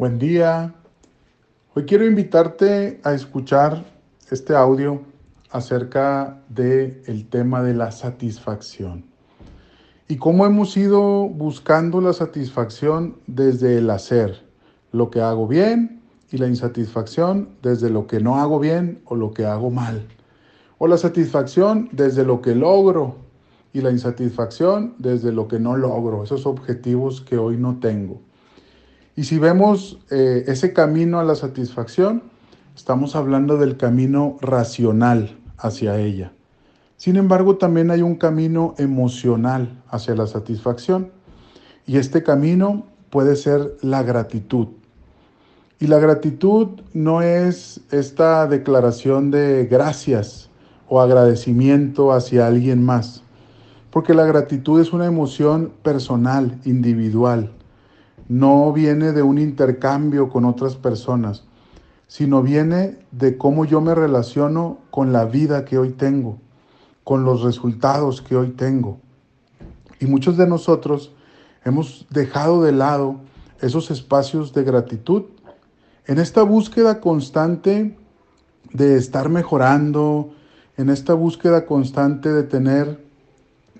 Buen día. Hoy quiero invitarte a escuchar este audio acerca del el tema de la satisfacción y cómo hemos ido buscando la satisfacción desde el hacer, lo que hago bien y la insatisfacción desde lo que no hago bien o lo que hago mal, o la satisfacción desde lo que logro y la insatisfacción desde lo que no logro, esos objetivos que hoy no tengo. Y si vemos eh, ese camino a la satisfacción, estamos hablando del camino racional hacia ella. Sin embargo, también hay un camino emocional hacia la satisfacción. Y este camino puede ser la gratitud. Y la gratitud no es esta declaración de gracias o agradecimiento hacia alguien más, porque la gratitud es una emoción personal, individual no viene de un intercambio con otras personas, sino viene de cómo yo me relaciono con la vida que hoy tengo, con los resultados que hoy tengo. Y muchos de nosotros hemos dejado de lado esos espacios de gratitud en esta búsqueda constante de estar mejorando, en esta búsqueda constante de tener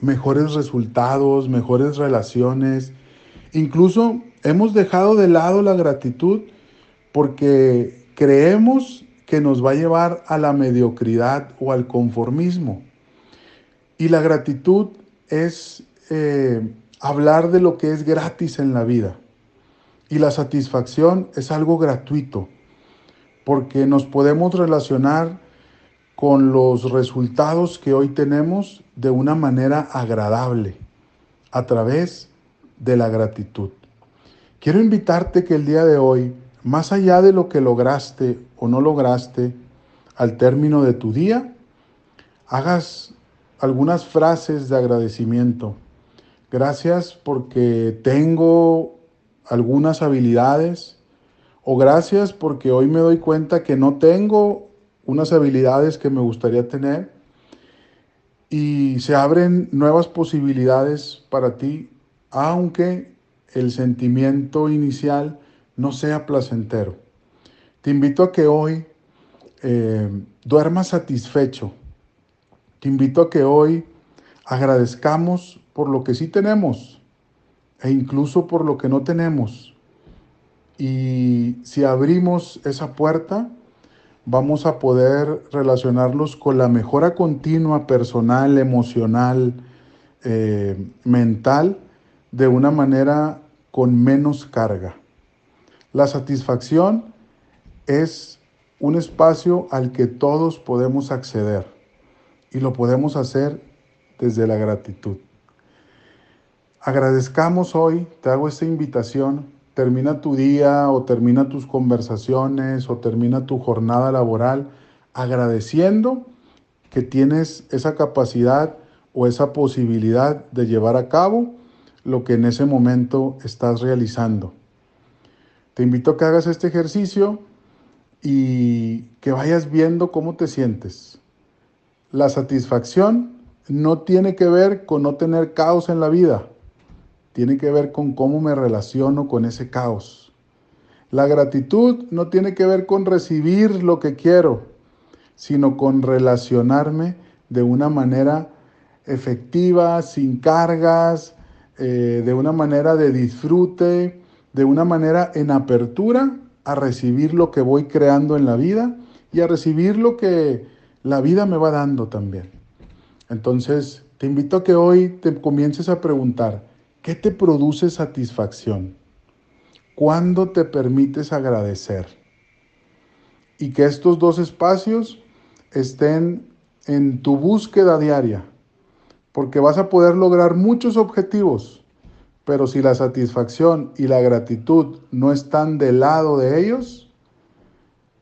mejores resultados, mejores relaciones, incluso Hemos dejado de lado la gratitud porque creemos que nos va a llevar a la mediocridad o al conformismo. Y la gratitud es eh, hablar de lo que es gratis en la vida. Y la satisfacción es algo gratuito, porque nos podemos relacionar con los resultados que hoy tenemos de una manera agradable, a través de la gratitud. Quiero invitarte que el día de hoy, más allá de lo que lograste o no lograste al término de tu día, hagas algunas frases de agradecimiento. Gracias porque tengo algunas habilidades o gracias porque hoy me doy cuenta que no tengo unas habilidades que me gustaría tener y se abren nuevas posibilidades para ti, aunque el sentimiento inicial no sea placentero. Te invito a que hoy eh, duermas satisfecho. Te invito a que hoy agradezcamos por lo que sí tenemos e incluso por lo que no tenemos. Y si abrimos esa puerta, vamos a poder relacionarlos con la mejora continua personal, emocional, eh, mental, de una manera con menos carga. La satisfacción es un espacio al que todos podemos acceder y lo podemos hacer desde la gratitud. Agradezcamos hoy, te hago esta invitación, termina tu día o termina tus conversaciones o termina tu jornada laboral agradeciendo que tienes esa capacidad o esa posibilidad de llevar a cabo lo que en ese momento estás realizando. Te invito a que hagas este ejercicio y que vayas viendo cómo te sientes. La satisfacción no tiene que ver con no tener caos en la vida, tiene que ver con cómo me relaciono con ese caos. La gratitud no tiene que ver con recibir lo que quiero, sino con relacionarme de una manera efectiva, sin cargas, eh, de una manera de disfrute, de una manera en apertura a recibir lo que voy creando en la vida y a recibir lo que la vida me va dando también. Entonces, te invito a que hoy te comiences a preguntar, ¿qué te produce satisfacción? ¿Cuándo te permites agradecer? Y que estos dos espacios estén en tu búsqueda diaria, porque vas a poder lograr muchos objetivos, pero si la satisfacción y la gratitud no están del lado de ellos,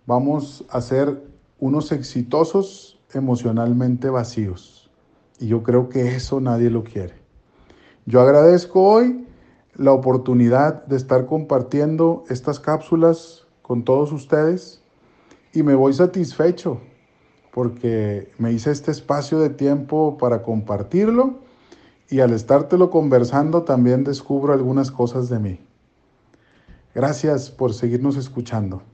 vamos a ser unos exitosos emocionalmente vacíos. Y yo creo que eso nadie lo quiere. Yo agradezco hoy la oportunidad de estar compartiendo estas cápsulas con todos ustedes y me voy satisfecho porque me hice este espacio de tiempo para compartirlo y al estártelo conversando también descubro algunas cosas de mí. Gracias por seguirnos escuchando.